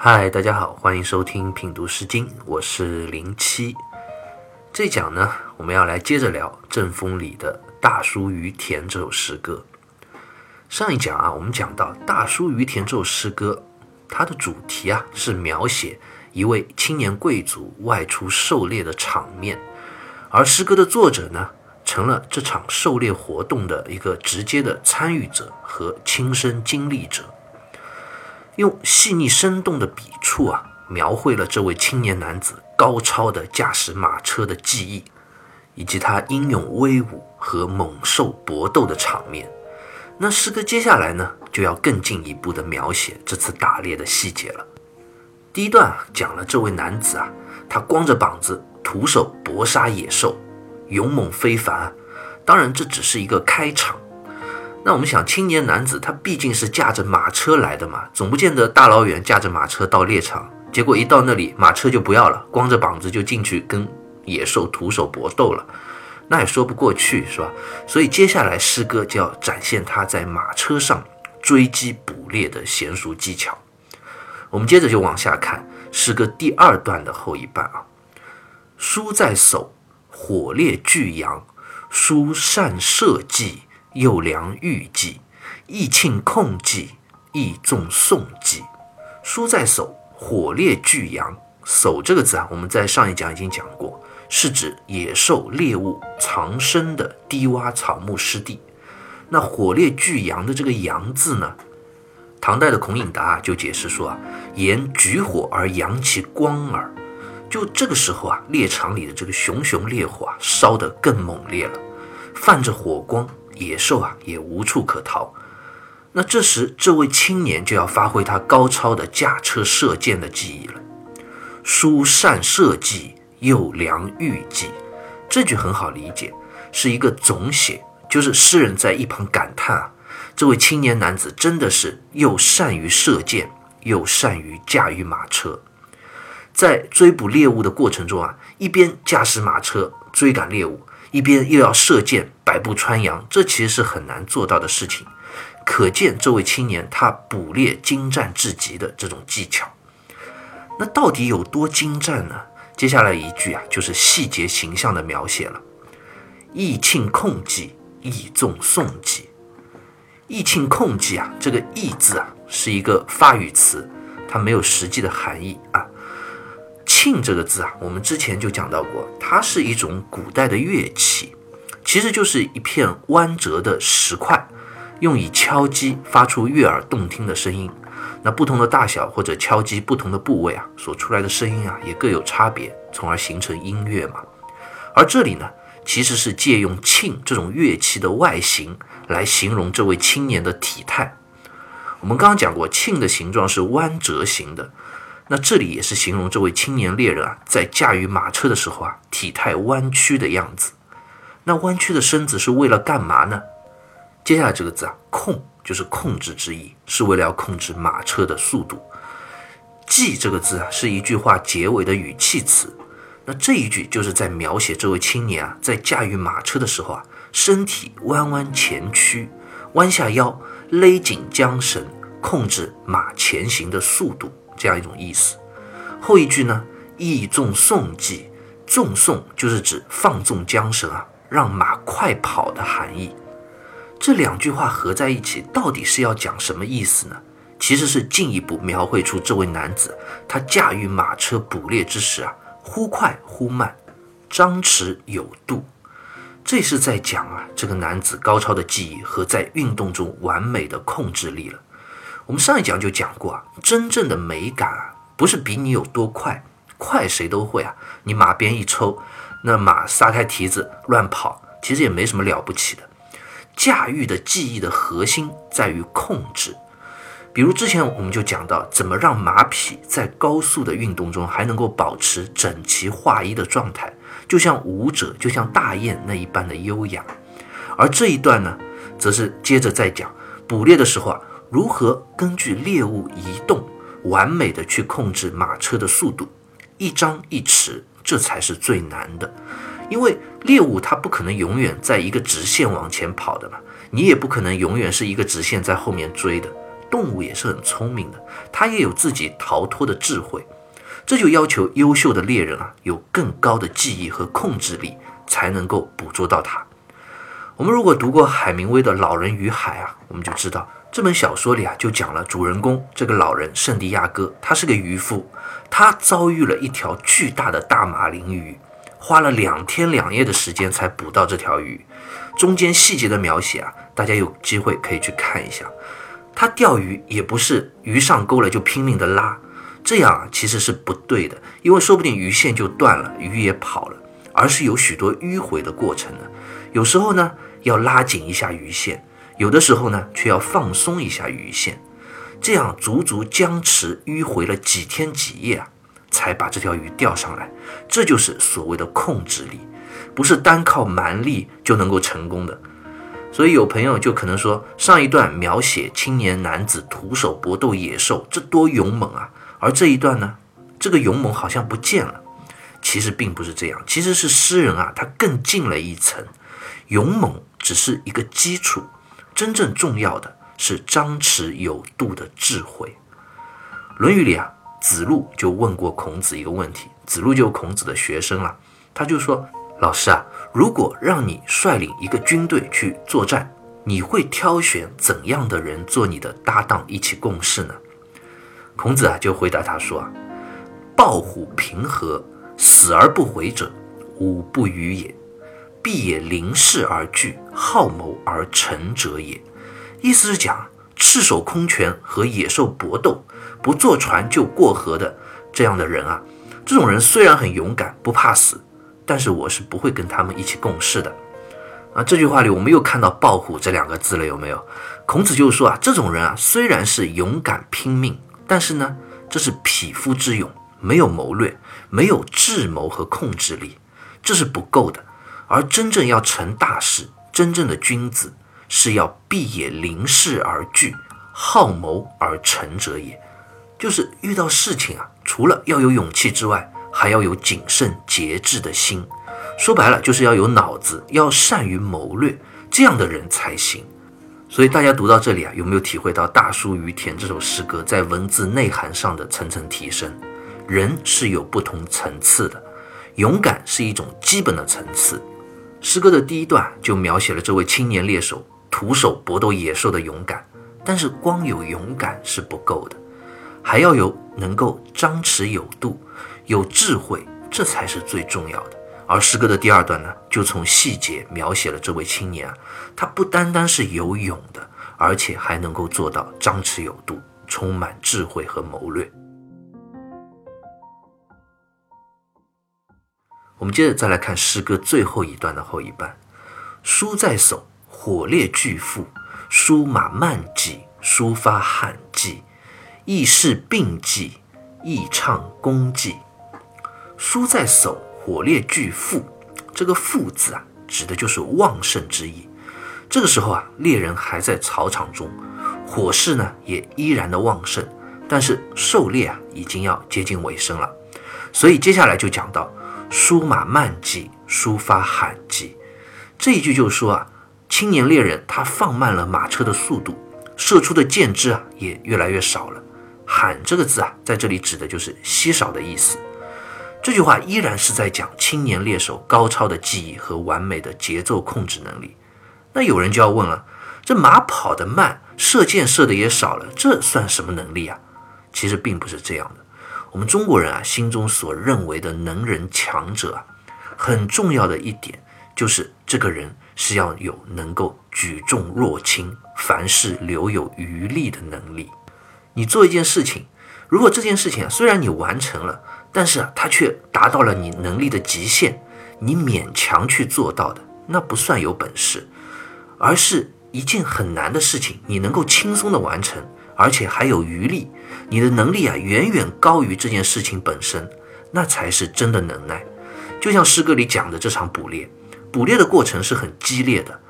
嗨，大家好，欢迎收听品读诗经，我是零七。这讲呢，我们要来接着聊《正风》里的《大叔于田》这首诗歌。上一讲啊，我们讲到《大叔于田》这首诗歌，它的主题啊是描写一位青年贵族外出狩猎的场面，而诗歌的作者呢，成了这场狩猎活动的一个直接的参与者和亲身经历者。用细腻生动的笔触啊，描绘了这位青年男子高超的驾驶马车的技艺，以及他英勇威武和猛兽搏斗的场面。那诗歌接下来呢，就要更进一步的描写这次打猎的细节了。第一段啊讲了这位男子啊，他光着膀子徒手搏杀野兽，勇猛非凡。当然，这只是一个开场。那我们想，青年男子他毕竟是驾着马车来的嘛，总不见得大老远驾着马车到猎场，结果一到那里马车就不要了，光着膀子就进去跟野兽徒手搏斗了，那也说不过去，是吧？所以接下来诗歌就要展现他在马车上追击捕猎的娴熟技巧。我们接着就往下看诗歌第二段的后一半啊，书在手，火烈巨阳，书善射计。又良玉计，亦庆控计，亦重送计。书在手，火烈巨阳。手这个字啊，我们在上一讲已经讲过，是指野兽猎物藏身的低洼草木湿地。那火烈巨阳的这个阳字呢，唐代的孔颖达就解释说啊，言举火而扬其光耳。就这个时候啊，猎场里的这个熊熊烈火啊，烧得更猛烈了，泛着火光。野兽啊，也无处可逃。那这时，这位青年就要发挥他高超的驾车射箭的技艺了。书善射计，又良御计。这句很好理解，是一个总写，就是诗人在一旁感叹啊，这位青年男子真的是又善于射箭，又善于驾驭马车。在追捕猎物的过程中啊，一边驾驶马车追赶猎物。一边又要射箭，百步穿杨，这其实是很难做到的事情。可见这位青年他捕猎精湛至极的这种技巧。那到底有多精湛呢？接下来一句啊，就是细节形象的描写了。意庆控计，意重送计。意庆控计啊，这个意字啊，是一个发语词，它没有实际的含义啊。磬这个字啊，我们之前就讲到过，它是一种古代的乐器，其实就是一片弯折的石块，用以敲击，发出悦耳动听的声音。那不同的大小或者敲击不同的部位啊，所出来的声音啊，也各有差别，从而形成音乐嘛。而这里呢，其实是借用磬这种乐器的外形来形容这位青年的体态。我们刚刚讲过，磬的形状是弯折形的。那这里也是形容这位青年猎人啊，在驾驭马车的时候啊，体态弯曲的样子。那弯曲的身子是为了干嘛呢？接下来这个字啊，控就是控制之意，是为了要控制马车的速度。计这个字啊，是一句话结尾的语气词。那这一句就是在描写这位青年啊，在驾驭马车的时候啊，身体弯弯前屈，弯下腰，勒紧缰绳，控制马前行的速度。这样一种意思，后一句呢，意纵送计，纵送就是指放纵缰绳啊，让马快跑的含义。这两句话合在一起，到底是要讲什么意思呢？其实是进一步描绘出这位男子他驾驭马车捕猎之时啊，忽快忽慢，张弛有度。这是在讲啊，这个男子高超的技艺和在运动中完美的控制力了。我们上一讲就讲过啊，真正的美感啊，不是比你有多快，快谁都会啊。你马鞭一抽，那马撒开蹄子乱跑，其实也没什么了不起的。驾驭的技艺的核心在于控制。比如之前我们就讲到，怎么让马匹在高速的运动中还能够保持整齐划一的状态，就像舞者，就像大雁那一般的优雅。而这一段呢，则是接着再讲捕猎的时候啊。如何根据猎物移动，完美的去控制马车的速度，一张一弛，这才是最难的。因为猎物它不可能永远在一个直线往前跑的嘛，你也不可能永远是一个直线在后面追的，动物也是很聪明的，它也有自己逃脱的智慧。这就要求优秀的猎人啊，有更高的记忆和控制力，才能够捕捉到它。我们如果读过海明威的《老人与海》啊，我们就知道这本小说里啊，就讲了主人公这个老人圣地亚哥，他是个渔夫，他遭遇了一条巨大的大马林鱼，花了两天两夜的时间才捕到这条鱼。中间细节的描写啊，大家有机会可以去看一下。他钓鱼也不是鱼上钩了就拼命的拉。这样啊其实是不对的，因为说不定鱼线就断了，鱼也跑了，而是有许多迂回的过程的。有时候呢要拉紧一下鱼线，有的时候呢却要放松一下鱼线，这样足足僵持迂回了几天几夜啊，才把这条鱼钓上来。这就是所谓的控制力，不是单靠蛮力就能够成功的。所以有朋友就可能说，上一段描写青年男子徒手搏斗野兽，这多勇猛啊！而这一段呢，这个勇猛好像不见了。其实并不是这样，其实是诗人啊，他更进了一层。勇猛只是一个基础，真正重要的是张弛有度的智慧。《论语》里啊，子路就问过孔子一个问题，子路就孔子的学生了，他就说：“老师啊，如果让你率领一个军队去作战，你会挑选怎样的人做你的搭档，一起共事呢？”孔子啊，就回答他说：“啊，抱虎平和，死而不回者，吾不与也。必也临事而惧，好谋而成者也。”意思是讲，赤手空拳和野兽搏斗，不坐船就过河的这样的人啊，这种人虽然很勇敢，不怕死，但是我是不会跟他们一起共事的。啊，这句话里我们又看到“抱虎”这两个字了，有没有？孔子就说啊，这种人啊，虽然是勇敢拼命。但是呢，这是匹夫之勇，没有谋略，没有智谋和控制力，这是不够的。而真正要成大事，真正的君子是要必也临事而惧，好谋而成者也。就是遇到事情啊，除了要有勇气之外，还要有谨慎节制的心。说白了，就是要有脑子，要善于谋略，这样的人才行。所以大家读到这里啊，有没有体会到《大叔于田》这首诗歌在文字内涵上的层层提升？人是有不同层次的，勇敢是一种基本的层次。诗歌的第一段就描写了这位青年猎手徒手搏斗野兽的勇敢，但是光有勇敢是不够的，还要有能够张弛有度、有智慧，这才是最重要的。而诗歌的第二段呢，就从细节描写了这位青年啊，他不单单是有勇的，而且还能够做到张弛有度，充满智慧和谋略。我们接着再来看诗歌最后一段的后一半：书在手，火烈巨富；书马慢疾，书发罕迹；意事并济，意畅功绩。书在手。火烈巨富，这个“富”字啊，指的就是旺盛之意。这个时候啊，猎人还在草场中，火势呢也依然的旺盛，但是狩猎啊已经要接近尾声了。所以接下来就讲到“舒马慢疾，抒发罕疾”这一句，就是说啊，青年猎人他放慢了马车的速度，射出的箭支啊也越来越少了。罕这个字啊，在这里指的就是稀少的意思。这句话依然是在讲青年猎手高超的技艺和完美的节奏控制能力。那有人就要问了：这马跑得慢，射箭射的也少了，这算什么能力啊？其实并不是这样的。我们中国人啊，心中所认为的能人强者啊，很重要的一点就是这个人是要有能够举重若轻、凡事留有余力的能力。你做一件事情，如果这件事情虽然你完成了，但是啊，它却达到了你能力的极限，你勉强去做到的，那不算有本事，而是一件很难的事情，你能够轻松的完成，而且还有余力，你的能力啊远远高于这件事情本身，那才是真的能耐。就像诗歌里讲的这场捕猎，捕猎的过程是很激烈的，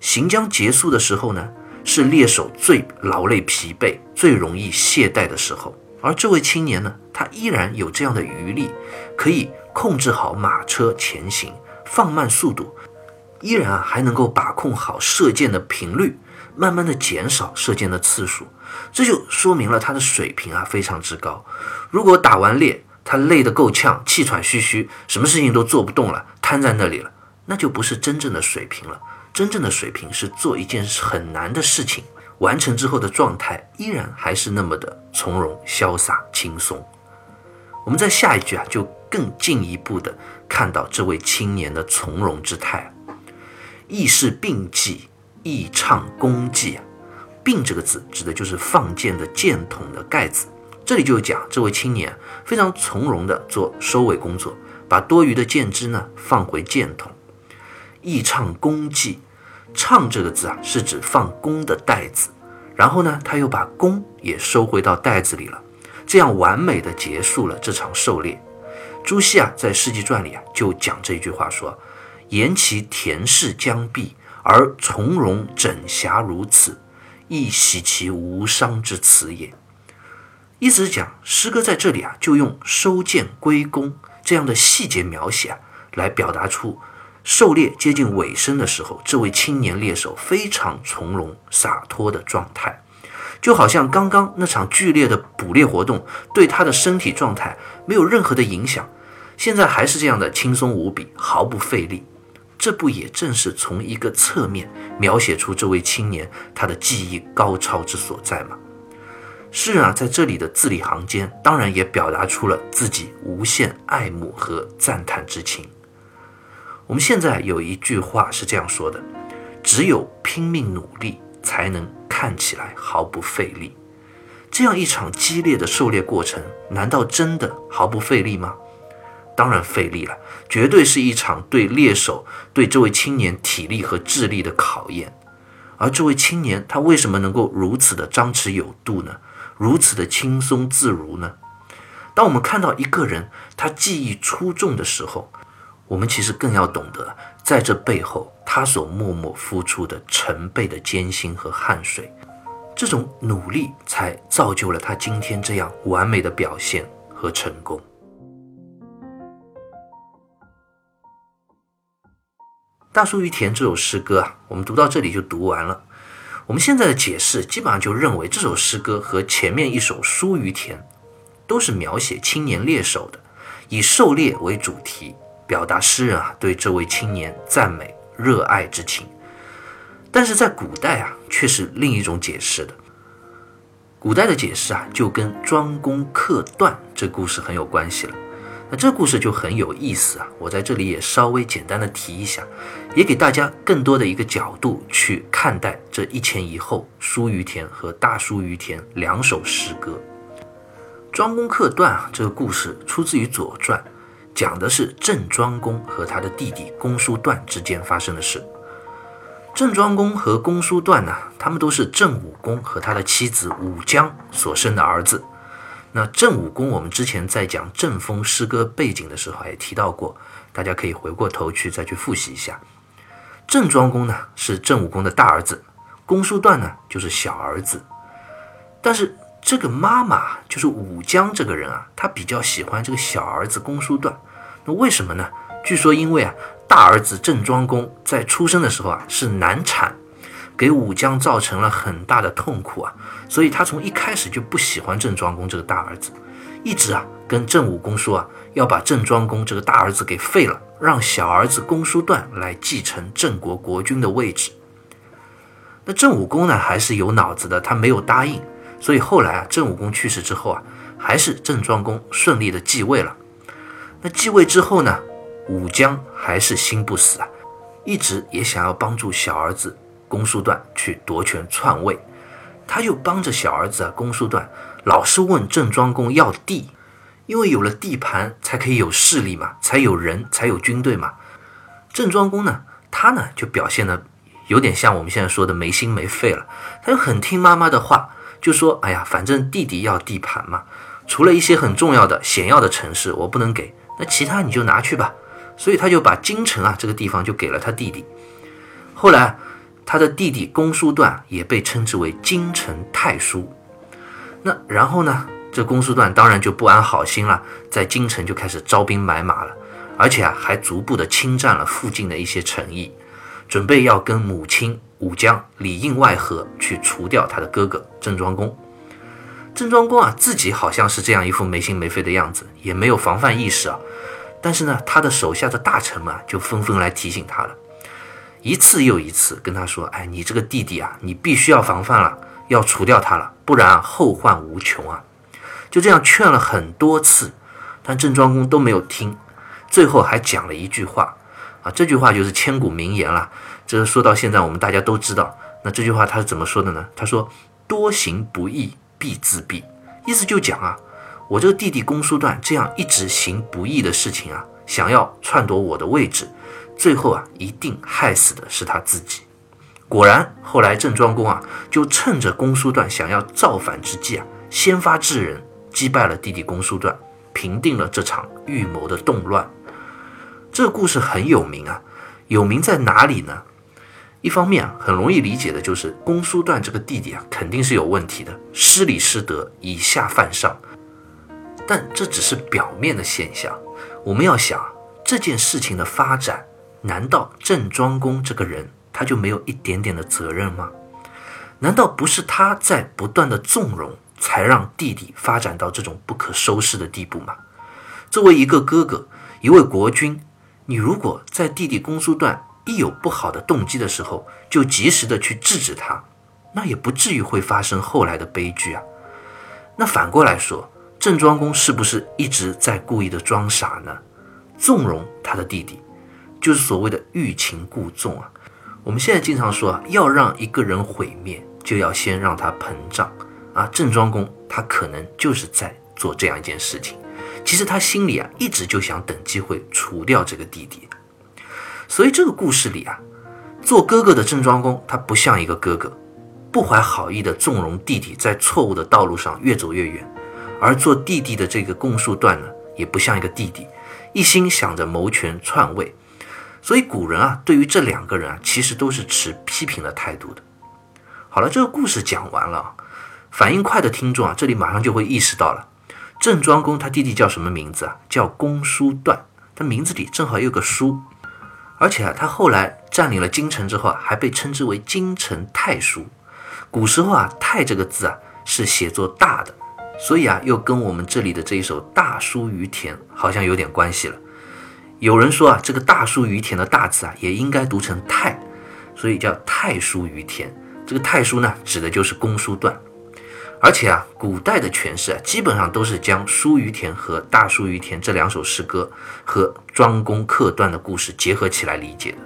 行将结束的时候呢，是猎手最劳累疲惫、最容易懈怠的时候。而这位青年呢，他依然有这样的余力，可以控制好马车前行，放慢速度，依然啊还能够把控好射箭的频率，慢慢的减少射箭的次数，这就说明了他的水平啊非常之高。如果打完猎，他累得够呛，气喘吁吁，什么事情都做不动了，瘫在那里了，那就不是真正的水平了。真正的水平是做一件很难的事情，完成之后的状态依然还是那么的从容、潇洒、轻松。我们在下一句啊，就更进一步的看到这位青年的从容之态。亦是并计，亦畅弓计啊。并这个字指的就是放箭的箭筒的盖子。这里就讲这位青年非常从容的做收尾工作，把多余的箭支呢放回箭筒。亦畅弓计，畅这个字啊是指放弓的袋子。然后呢，他又把弓也收回到袋子里了。这样完美的结束了这场狩猎。朱熹啊，在《世纪传》里啊，就讲这句话说：“言其田氏将毕，而从容整暇如此，亦喜其无伤之辞也。”意思是讲，诗歌在这里啊，就用收剑归弓这样的细节描写啊，来表达出狩猎接近尾声的时候，这位青年猎手非常从容洒脱的状态。就好像刚刚那场剧烈的捕猎活动对他的身体状态没有任何的影响，现在还是这样的轻松无比，毫不费力。这不也正是从一个侧面描写出这位青年他的技艺高超之所在吗？诗人啊，在这里的字里行间，当然也表达出了自己无限爱慕和赞叹之情。我们现在有一句话是这样说的：只有拼命努力，才能。看起来毫不费力，这样一场激烈的狩猎过程，难道真的毫不费力吗？当然费力了，绝对是一场对猎手、对这位青年体力和智力的考验。而这位青年，他为什么能够如此的张弛有度呢？如此的轻松自如呢？当我们看到一个人他技艺出众的时候，我们其实更要懂得，在这背后，他所默默付出的成倍的艰辛和汗水，这种努力才造就了他今天这样完美的表现和成功。《大叔于田》这首诗歌啊，我们读到这里就读完了。我们现在的解释基本上就认为，这首诗歌和前面一首《书于田》都是描写青年猎手的，以狩猎为主题。表达诗人啊对这位青年赞美热爱之情，但是在古代啊却是另一种解释的。古代的解释啊就跟庄公克段这故事很有关系了。那这故事就很有意思啊，我在这里也稍微简单的提一下，也给大家更多的一个角度去看待这一前一后《书于田》和《大书于田》两首诗歌。庄公克段啊这个故事出自于《左传》。讲的是郑庄公和他的弟弟公叔段之间发生的事。郑庄公和公叔段呢，他们都是郑武公和他的妻子武姜所生的儿子。那郑武公，我们之前在讲郑风诗歌背景的时候也提到过，大家可以回过头去再去复习一下。郑庄公呢是郑武公的大儿子，公叔段呢就是小儿子。但是这个妈妈就是武姜这个人啊，她比较喜欢这个小儿子公叔段。那为什么呢？据说因为啊，大儿子郑庄公在出生的时候啊是难产，给武姜造成了很大的痛苦啊，所以他从一开始就不喜欢郑庄公这个大儿子，一直啊跟郑武公说啊要把郑庄公这个大儿子给废了，让小儿子公叔段来继承郑国国君的位置。那郑武公呢还是有脑子的，他没有答应。所以后来啊，郑武公去世之后啊，还是郑庄公顺利的继位了。那继位之后呢，武姜还是心不死啊，一直也想要帮助小儿子公叔段去夺权篡位。他就帮着小儿子啊公叔段，老是问郑庄公要地，因为有了地盘才可以有势力嘛，才有人才有军队嘛。郑庄公呢，他呢就表现的有点像我们现在说的没心没肺了，他就很听妈妈的话。就说：“哎呀，反正弟弟要地盘嘛，除了一些很重要的、险要的城市，我不能给，那其他你就拿去吧。”所以他就把京城啊这个地方就给了他弟弟。后来，他的弟弟公叔段也被称之为京城太叔。那然后呢，这公叔段当然就不安好心了，在京城就开始招兵买马了，而且啊还逐步的侵占了附近的一些城邑，准备要跟母亲武将里应外合去除掉他的哥哥郑庄公。郑庄公啊，自己好像是这样一副没心没肺的样子，也没有防范意识啊。但是呢，他的手下的大臣们就纷纷来提醒他了，一次又一次跟他说：“哎，你这个弟弟啊，你必须要防范了，要除掉他了，不然，后患无穷啊。”就这样劝了很多次，但郑庄公都没有听，最后还讲了一句话啊，这句话就是千古名言了。这说到现在，我们大家都知道。那这句话他是怎么说的呢？他说：“多行不义必自毙。”意思就讲啊。我这个弟弟公叔段这样一直行不义的事情啊，想要篡夺我的位置，最后啊一定害死的是他自己。果然，后来郑庄公啊就趁着公叔段想要造反之际啊，先发制人，击败了弟弟公叔段，平定了这场预谋的动乱。这故事很有名啊，有名在哪里呢？一方面啊，很容易理解的就是公叔段这个弟弟啊肯定是有问题的，失礼失德，以下犯上。但这只是表面的现象，我们要想这件事情的发展，难道郑庄公这个人他就没有一点点的责任吗？难道不是他在不断的纵容，才让弟弟发展到这种不可收拾的地步吗？作为一个哥哥，一位国君，你如果在弟弟公叔段一有不好的动机的时候，就及时的去制止他，那也不至于会发生后来的悲剧啊。那反过来说。郑庄公是不是一直在故意的装傻呢？纵容他的弟弟，就是所谓的欲擒故纵啊。我们现在经常说啊，要让一个人毁灭，就要先让他膨胀啊。郑庄公他可能就是在做这样一件事情。其实他心里啊，一直就想等机会除掉这个弟弟。所以这个故事里啊，做哥哥的郑庄公他不像一个哥哥，不怀好意的纵容弟弟在错误的道路上越走越远。而做弟弟的这个公叔段呢，也不像一个弟弟，一心想着谋权篡位，所以古人啊，对于这两个人啊，其实都是持批评的态度的。好了，这个故事讲完了，反应快的听众啊，这里马上就会意识到了，郑庄公他弟弟叫什么名字啊？叫公叔段，他名字里正好有个叔，而且啊，他后来占领了京城之后啊，还被称之为京城太叔。古时候啊，太这个字啊，是写作大的。所以啊，又跟我们这里的这一首《大叔于田》好像有点关系了。有人说啊，这个“大叔于田”的“大”字啊，也应该读成“太”，所以叫“太叔于田”。这个“太叔”呢，指的就是公叔段。而且啊，古代的诠释啊，基本上都是将“叔于田”和“大叔于田”这两首诗歌和庄公克段的故事结合起来理解的。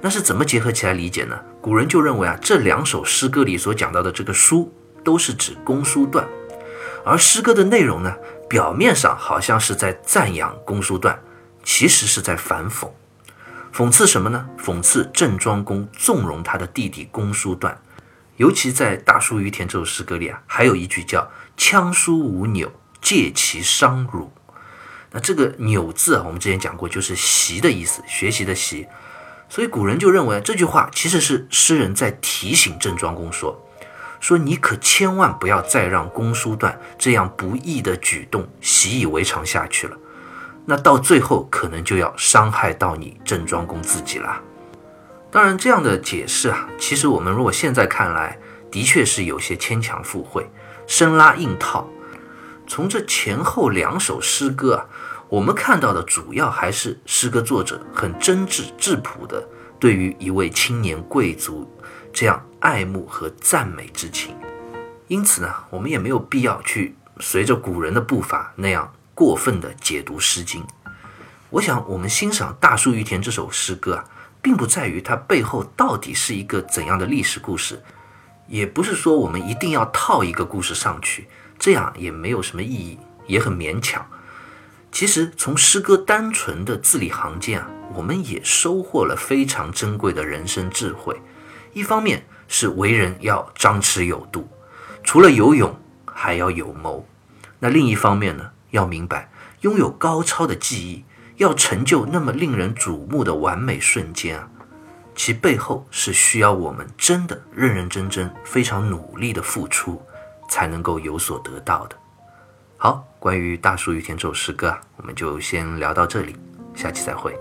那是怎么结合起来理解呢？古人就认为啊，这两首诗歌里所讲到的这个“叔”，都是指公叔段。而诗歌的内容呢，表面上好像是在赞扬公叔段，其实是在反讽。讽刺什么呢？讽刺郑庄公纵容他的弟弟公叔段。尤其在《大叔于田》这首诗歌里啊，还有一句叫“羌书无纽，借其伤辱”。那这个“纽”字啊，我们之前讲过，就是习的意思，学习的习。所以古人就认为这句话其实是诗人在提醒郑庄公说。说你可千万不要再让公叔段这样不义的举动习以为常下去了，那到最后可能就要伤害到你郑庄公自己了。当然，这样的解释啊，其实我们如果现在看来，的确是有些牵强附会、生拉硬套。从这前后两首诗歌啊，我们看到的主要还是诗歌作者很真挚质朴的对于一位青年贵族这样。爱慕和赞美之情，因此呢，我们也没有必要去随着古人的步伐那样过分的解读《诗经》。我想，我们欣赏《大叔于田》这首诗歌啊，并不在于它背后到底是一个怎样的历史故事，也不是说我们一定要套一个故事上去，这样也没有什么意义，也很勉强。其实，从诗歌单纯的字里行间啊，我们也收获了非常珍贵的人生智慧。一方面，是为人要张弛有度，除了有勇，还要有谋。那另一方面呢，要明白，拥有高超的技艺，要成就那么令人瞩目的完美瞬间啊，其背后是需要我们真的认认真真、非常努力的付出，才能够有所得到的。好，关于《大树与田》这首诗歌啊，我们就先聊到这里，下期再会。